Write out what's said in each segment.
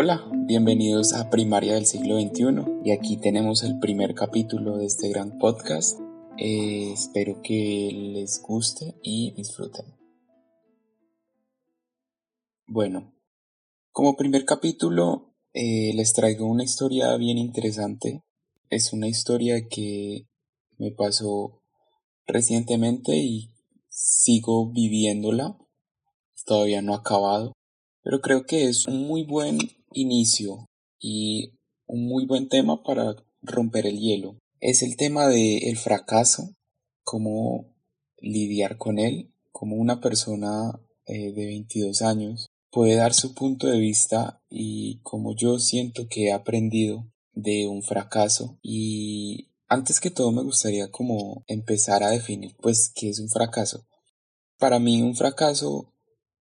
Hola, bienvenidos a Primaria del siglo XXI y aquí tenemos el primer capítulo de este gran podcast. Eh, espero que les guste y disfruten. Bueno, como primer capítulo eh, les traigo una historia bien interesante. Es una historia que me pasó recientemente y sigo viviéndola. Todavía no ha acabado, pero creo que es un muy buen inicio y un muy buen tema para romper el hielo. Es el tema del el fracaso, cómo lidiar con él, como una persona eh, de 22 años puede dar su punto de vista y como yo siento que he aprendido de un fracaso y antes que todo me gustaría como empezar a definir pues qué es un fracaso. Para mí un fracaso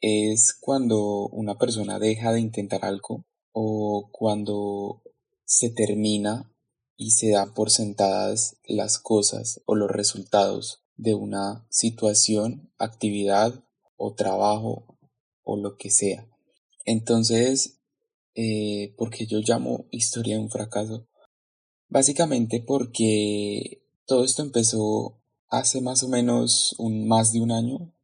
es cuando una persona deja de intentar algo o cuando se termina y se dan por sentadas las cosas o los resultados de una situación, actividad o trabajo o lo que sea. Entonces, eh, porque yo llamo historia de un fracaso? Básicamente porque todo esto empezó hace más o menos un más de un año,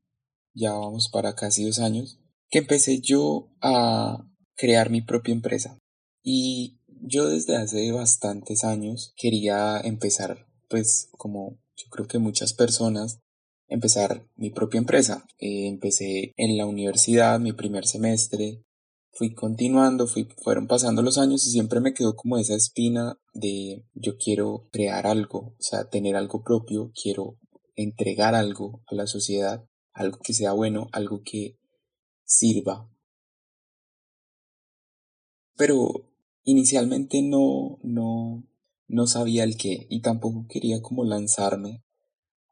ya vamos para casi dos años, que empecé yo a crear mi propia empresa. Y yo desde hace bastantes años quería empezar, pues como yo creo que muchas personas, empezar mi propia empresa. Eh, empecé en la universidad, mi primer semestre, fui continuando, fui, fueron pasando los años y siempre me quedó como esa espina de yo quiero crear algo, o sea, tener algo propio, quiero entregar algo a la sociedad, algo que sea bueno, algo que sirva pero inicialmente no, no, no sabía el qué y tampoco quería como lanzarme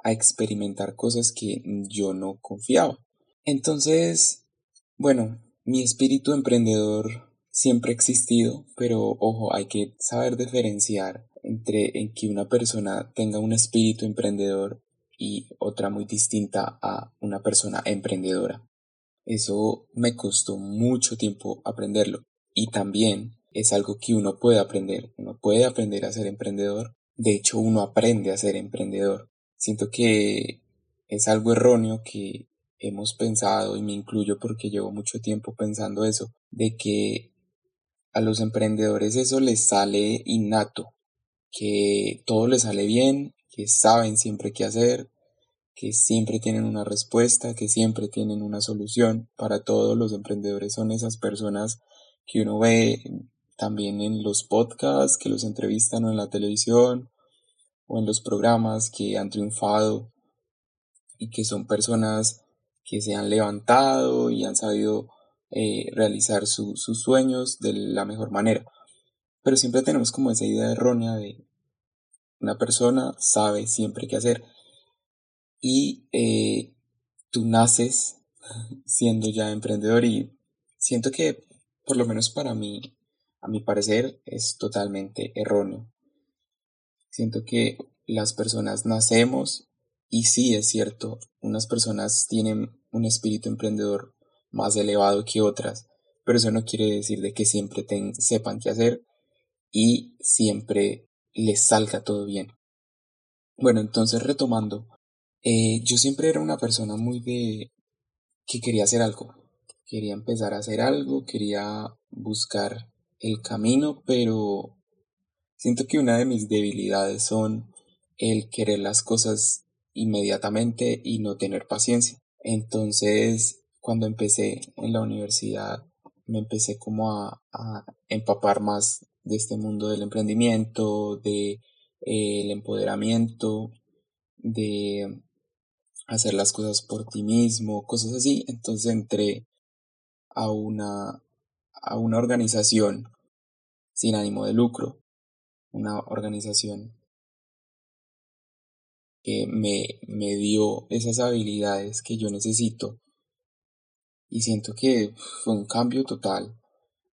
a experimentar cosas que yo no confiaba. Entonces, bueno, mi espíritu emprendedor siempre ha existido, pero ojo, hay que saber diferenciar entre en que una persona tenga un espíritu emprendedor y otra muy distinta a una persona emprendedora. Eso me costó mucho tiempo aprenderlo y también es algo que uno puede aprender. Uno puede aprender a ser emprendedor. De hecho, uno aprende a ser emprendedor. Siento que es algo erróneo que hemos pensado, y me incluyo porque llevo mucho tiempo pensando eso, de que a los emprendedores eso les sale innato, que todo les sale bien, que saben siempre qué hacer, que siempre tienen una respuesta, que siempre tienen una solución. Para todos los emprendedores son esas personas que uno ve también en los podcasts que los entrevistan o en la televisión o en los programas que han triunfado y que son personas que se han levantado y han sabido eh, realizar sus sueños de la mejor manera. Pero siempre tenemos como esa idea errónea de una persona sabe siempre qué hacer y eh, tú naces siendo ya emprendedor y siento que por lo menos para mí, a mi parecer, es totalmente erróneo. Siento que las personas nacemos y sí es cierto, unas personas tienen un espíritu emprendedor más elevado que otras, pero eso no quiere decir de que siempre sepan qué hacer y siempre les salga todo bien. Bueno, entonces retomando, eh, yo siempre era una persona muy de que quería hacer algo, quería empezar a hacer algo, quería buscar el camino, pero siento que una de mis debilidades son el querer las cosas inmediatamente y no tener paciencia. Entonces, cuando empecé en la universidad, me empecé como a, empapar más de este mundo del emprendimiento, de eh, el empoderamiento, de hacer las cosas por ti mismo, cosas así. Entonces entré a una, a una organización sin ánimo de lucro, una organización que me, me dio esas habilidades que yo necesito. Y siento que fue un cambio total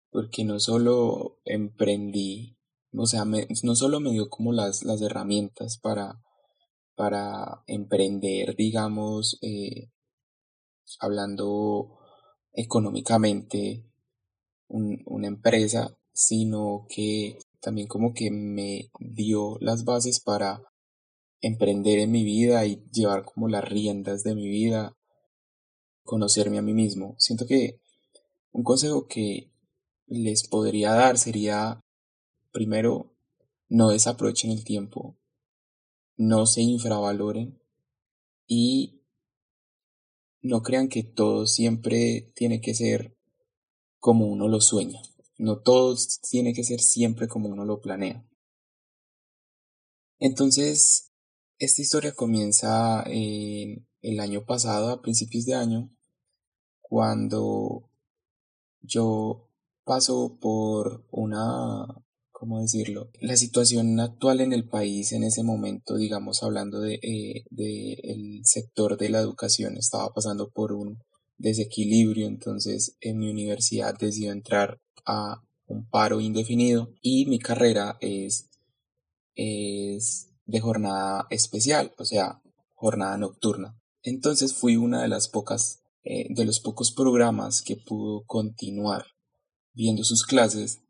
porque no solo emprendí, o sea, no solo me dio como las, las herramientas para, para emprender, digamos, eh, hablando económicamente, una empresa, sino que también como que me dio las bases para emprender en mi vida y llevar como las riendas de mi vida, conocerme a mí mismo. Siento que un consejo que les podría dar sería, primero, no desaprovechen el tiempo, no se infravaloren y no crean que todo siempre tiene que ser como uno lo sueña. No todo tiene que ser siempre como uno lo planea. Entonces, esta historia comienza en el año pasado, a principios de año, cuando yo paso por una, ¿cómo decirlo? La situación actual en el país en ese momento, digamos, hablando de, eh, de el sector de la educación, estaba pasando por un desequilibrio, entonces en mi universidad decidió entrar a un paro indefinido y mi carrera es, es de jornada especial, o sea, jornada nocturna. Entonces fui una de las pocas, eh, de los pocos programas que pudo continuar viendo sus clases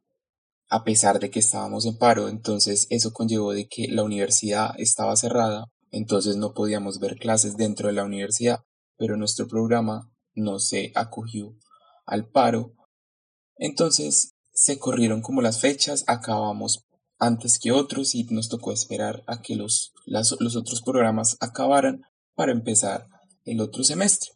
a pesar de que estábamos en paro, entonces eso conllevó de que la universidad estaba cerrada, entonces no podíamos ver clases dentro de la universidad, pero nuestro programa no se acogió al paro. Entonces se corrieron como las fechas, acabamos antes que otros y nos tocó esperar a que los, los otros programas acabaran para empezar el otro semestre.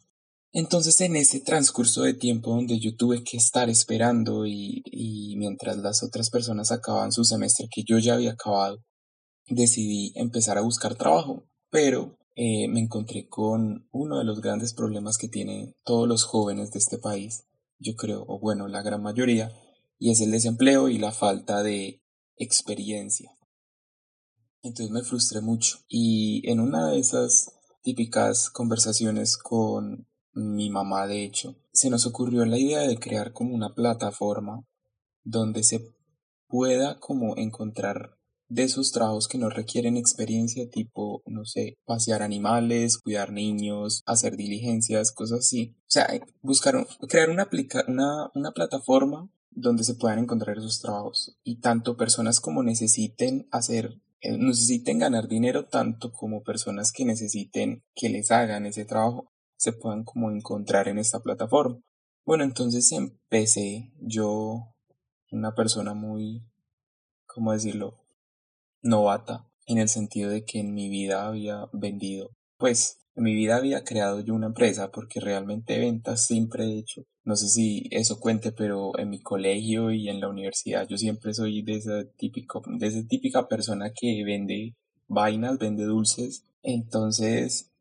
Entonces en ese transcurso de tiempo donde yo tuve que estar esperando y, y mientras las otras personas acababan su semestre que yo ya había acabado, decidí empezar a buscar trabajo, pero eh, me encontré con uno de los grandes problemas que tienen todos los jóvenes de este país, yo creo, o bueno, la gran mayoría, y es el desempleo y la falta de experiencia. Entonces me frustré mucho y en una de esas típicas conversaciones con mi mamá, de hecho, se nos ocurrió la idea de crear como una plataforma donde se pueda como encontrar de esos trabajos que no requieren experiencia, tipo, no sé, pasear animales, cuidar niños, hacer diligencias, cosas así. O sea, buscar, crear una, una, una plataforma donde se puedan encontrar esos trabajos y tanto personas como necesiten hacer eh, necesiten ganar dinero tanto como personas que necesiten que les hagan ese trabajo se puedan como encontrar en esta plataforma. Bueno, entonces empecé yo, una persona muy, ¿cómo decirlo? novata en el sentido de que en mi vida había vendido, pues en mi vida había creado yo una empresa porque realmente ventas siempre he hecho. No sé si eso cuente, pero en mi colegio y en la universidad yo siempre soy de esa, típico, de esa típica persona que vende vainas, vende dulces. Entonces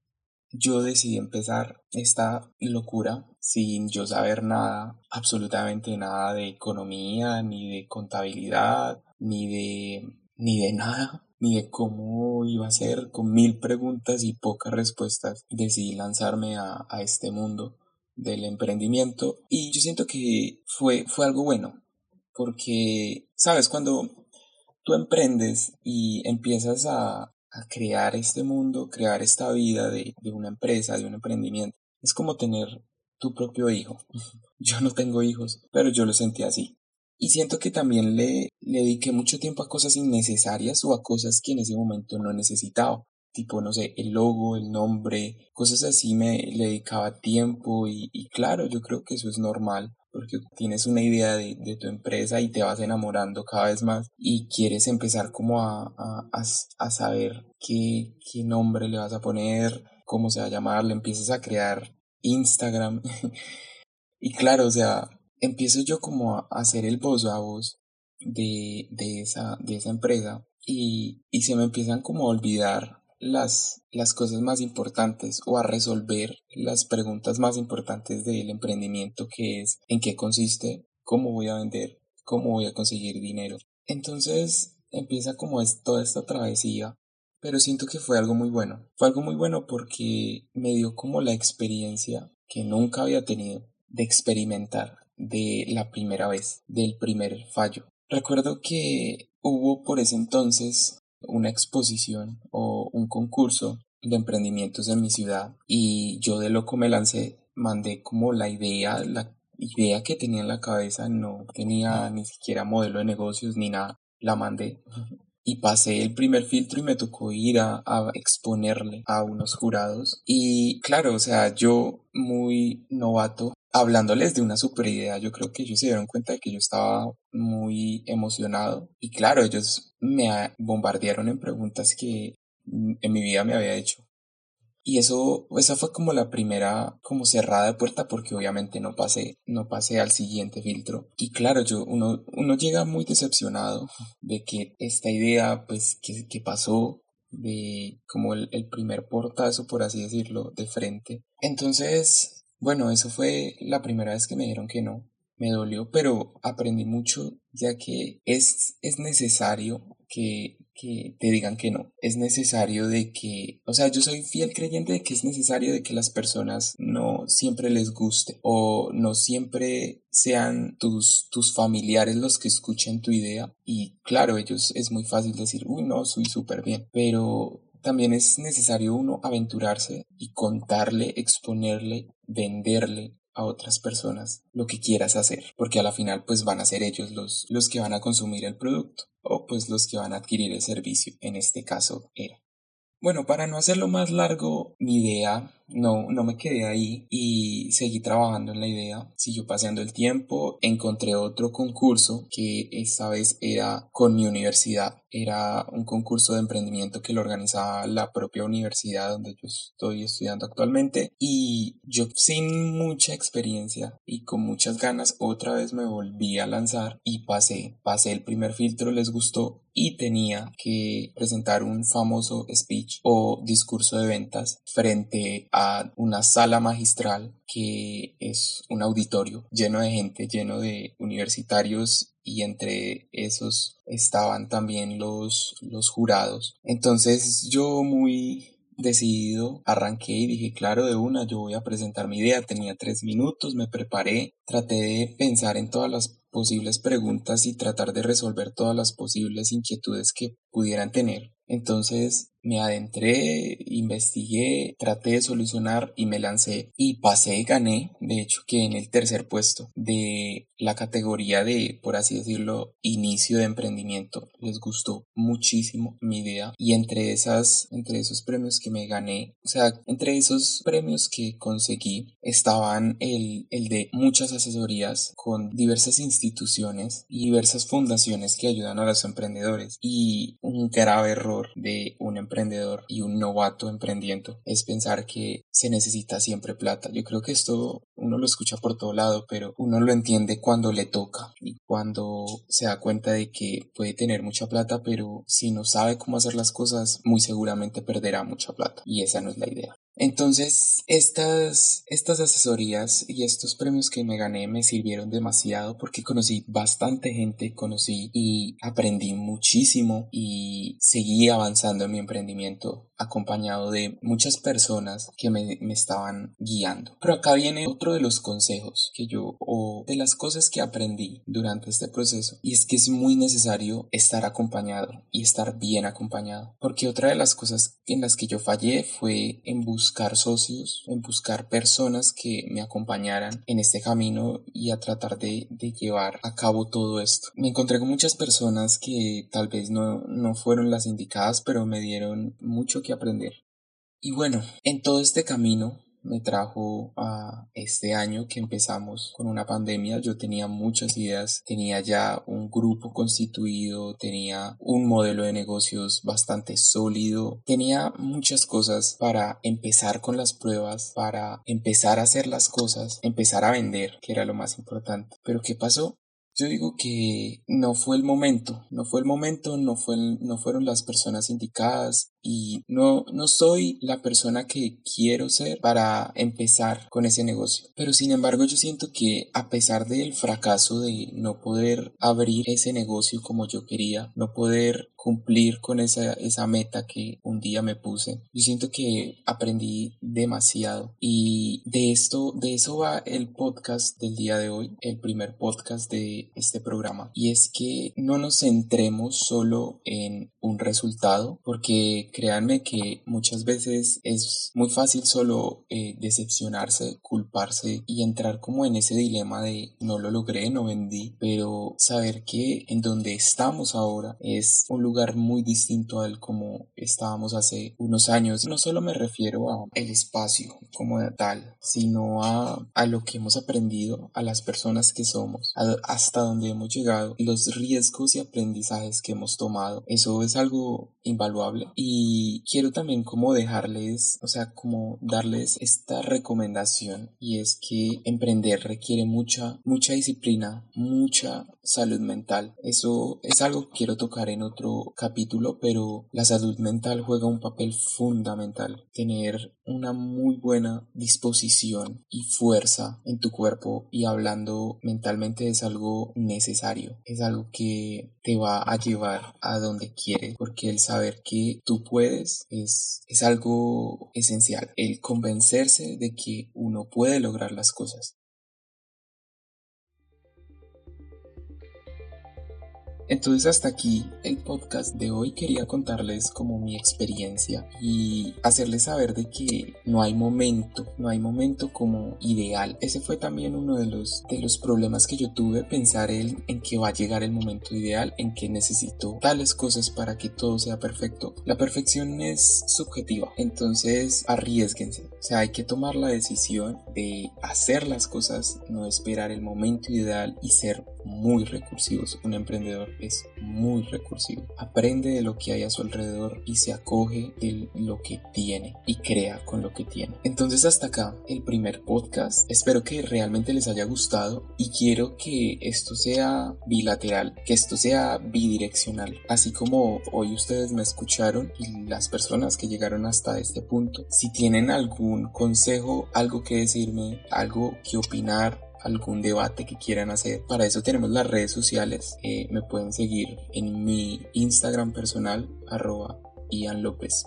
yo decidí empezar esta locura sin yo saber nada, absolutamente nada de economía, ni de contabilidad, ni de ni de nada, ni de cómo iba a ser, con mil preguntas y pocas respuestas, decidí lanzarme a, a este mundo del emprendimiento. Y yo siento que fue, fue algo bueno, porque, sabes, cuando tú emprendes y empiezas a, a crear este mundo, crear esta vida de, de una empresa, de un emprendimiento, es como tener tu propio hijo. Yo no tengo hijos, pero yo lo sentí así. Y siento que también le, le dediqué mucho tiempo a cosas innecesarias o a cosas que en ese momento no necesitaba. Tipo, no sé, el logo, el nombre, cosas así me le dedicaba tiempo y, y claro, yo creo que eso es normal porque tienes una idea de, de, tu empresa y te vas enamorando cada vez más y quieres empezar como a, a, a, saber qué, qué nombre le vas a poner, cómo se va a llamar, le empiezas a crear Instagram. y claro, o sea, empiezo yo como a hacer el voz a voz de, de, esa, de esa empresa y, y se me empiezan como a olvidar las, las cosas más importantes o a resolver las preguntas más importantes del emprendimiento que es en qué consiste, cómo voy a vender, cómo voy a conseguir dinero. Entonces empieza como es toda esta travesía, pero siento que fue algo muy bueno. Fue algo muy bueno porque me dio como la experiencia que nunca había tenido de experimentar de la primera vez, del primer fallo. Recuerdo que hubo por ese entonces una exposición o un concurso de emprendimientos en mi ciudad y yo de loco me lancé, mandé como la idea, la, idea que tenía en la cabeza, no tenía ni siquiera modelo de negocios ni nada. La mandé y pasé el primer filtro y me tocó ir a, exponerle a unos jurados. Y claro, o sea, yo muy novato, hablándoles de una super idea, yo creo que ellos se dieron cuenta de que yo estaba muy emocionado. Y claro, ellos me bombardearon en preguntas que en mi vida me había hecho. Y eso, esa fue como la primera, como cerrada de puerta, porque obviamente no pasé, no pasé al siguiente filtro. Y claro, yo, uno, uno llega muy decepcionado de que esta idea, pues, que, que pasó, de como el, el primer portazo, por así decirlo, de frente. Entonces, bueno, eso fue la primera vez que me dijeron que no. Me dolió, pero aprendí mucho, ya que es, es necesario que que te digan que no. Es necesario de que, o sea, yo soy fiel creyente de que es necesario de que las personas no siempre les guste o no siempre sean tus, tus familiares los que escuchen tu idea. Y claro, ellos es muy fácil decir, uy, no, soy súper bien, pero también es necesario uno aventurarse y contarle, exponerle, venderle a otras personas lo que quieras hacer, porque a la final pues van a ser ellos los, los que van a consumir el producto o pues los que van a adquirir el servicio, en este caso era. Bueno, para no hacerlo más largo, mi idea no, no me quedé ahí y seguí trabajando en la idea. Siguió pasando el tiempo, encontré otro concurso que esta vez era con mi universidad. Era un concurso de emprendimiento que lo organizaba la propia universidad donde yo estoy estudiando actualmente y yo sin mucha experiencia y con muchas ganas otra vez me volví a lanzar y pasé, pasé el primer filtro, les gustó y tenía que presentar un famoso speech o discurso de ventas frente a una sala magistral que es un auditorio lleno de gente, lleno de universitarios y entre esos estaban también los, los jurados. Entonces yo muy decidido arranqué y dije, claro, de una, yo voy a presentar mi idea. Tenía tres minutos, me preparé, traté de pensar en todas las posibles preguntas y tratar de resolver todas las posibles inquietudes que pudieran tener. Entonces me adentré, investigué, traté de solucionar y me lancé y pasé, gané, de hecho que en el tercer puesto de la categoría de, por así decirlo, inicio de emprendimiento. Les gustó muchísimo mi idea y entre esas, entre esos premios que me gané, o sea, entre esos premios que conseguí estaban el, el de muchas asesorías con diversas instituciones y diversas fundaciones que ayudan a los emprendedores y un grave error de un emprendedor y un novato emprendiendo es pensar que se necesita siempre plata. Yo creo que esto uno lo escucha por todo lado, pero uno lo entiende cuando le toca y cuando se da cuenta de que puede tener mucha plata, pero si no sabe cómo hacer las cosas, muy seguramente perderá mucha plata y esa no es la idea. Entonces, estas, estas asesorías y estos premios que me gané me sirvieron demasiado porque conocí bastante gente, conocí y aprendí muchísimo y seguí avanzando en mi emprendimiento acompañado de muchas personas que me, me estaban guiando. Pero acá viene otro de los consejos que yo o de las cosas que aprendí durante este proceso y es que es muy necesario estar acompañado y estar bien acompañado porque otra de las cosas en las que yo fallé fue en buscar buscar socios, en buscar personas que me acompañaran en este camino y a tratar de, llevar a cabo todo esto. Me encontré con muchas personas que tal vez no, no fueron las indicadas, pero me dieron mucho que aprender. Y bueno, en todo este camino me trajo a este año que empezamos con una pandemia. Yo tenía muchas ideas, tenía ya un grupo constituido, tenía un modelo de negocios bastante sólido, tenía muchas cosas para empezar con las pruebas, para empezar a hacer las cosas, empezar a vender, que era lo más importante. Pero ¿qué pasó? Yo digo que no fue el momento, no fue el momento, no, fue no fueron las personas indicadas, y no, no soy la persona que quiero ser para empezar con ese negocio. Pero sin embargo yo siento que a pesar del fracaso de no poder abrir ese negocio como yo quería, no poder cumplir con esa, esa meta que un día me puse, yo siento que aprendí demasiado y de esto, de eso va el podcast del día de hoy, el primer podcast de este programa y es que no nos centremos solo en un resultado porque créanme que muchas veces es muy fácil solo eh, decepcionarse, culparse y entrar como en ese dilema de no lo logré, no vendí, pero saber que en donde estamos ahora es un lugar muy distinto al como estábamos hace unos años. No solo me refiero a el espacio como tal, sino a, a lo que hemos aprendido, a las personas que somos, hasta donde hemos llegado, los riesgos y aprendizajes que hemos tomado. Eso es algo invaluable quiero también como dejarles, o sea, como darles esta recomendación y es que emprender requiere mucha, mucha disciplina, mucha salud mental. Eso es algo que quiero tocar en otro capítulo, pero la salud mental juega un papel fundamental. Tener una muy buena disposición y fuerza en tu cuerpo y hablando mentalmente es algo necesario, es algo que te va a llevar a donde quieres, porque el saber que tú puedes es, es algo esencial, el convencerse de que uno puede lograr las cosas. Entonces hasta aquí el podcast de hoy quería contarles como mi experiencia y hacerles saber de que no hay momento, no hay momento como ideal. Ese fue también uno de los, de los problemas que yo tuve, pensar en, en que va a llegar el momento ideal, en que necesito tales cosas para que todo sea perfecto. La perfección es subjetiva, entonces arriesguense. O sea, hay que tomar la decisión de hacer las cosas, no esperar el momento ideal y ser muy recursivos. Un emprendedor es muy recursivo. Aprende de lo que hay a su alrededor y se acoge de lo que tiene y crea con lo que tiene. Entonces hasta acá el primer podcast. Espero que realmente les haya gustado y quiero que esto sea bilateral, que esto sea bidireccional. Así como hoy ustedes me escucharon y las personas que llegaron hasta este punto, si tienen algún consejo, algo que decirme, algo que opinar, algún debate que quieran hacer. Para eso tenemos las redes sociales. Eh, me pueden seguir en mi Instagram personal, arroba Ian López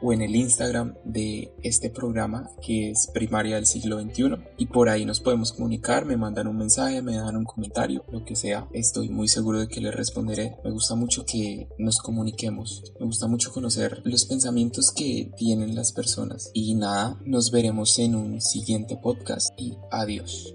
o en el Instagram de este programa que es Primaria del siglo XXI y por ahí nos podemos comunicar, me mandan un mensaje, me dan un comentario, lo que sea, estoy muy seguro de que les responderé. Me gusta mucho que nos comuniquemos, me gusta mucho conocer los pensamientos que tienen las personas y nada, nos veremos en un siguiente podcast y adiós.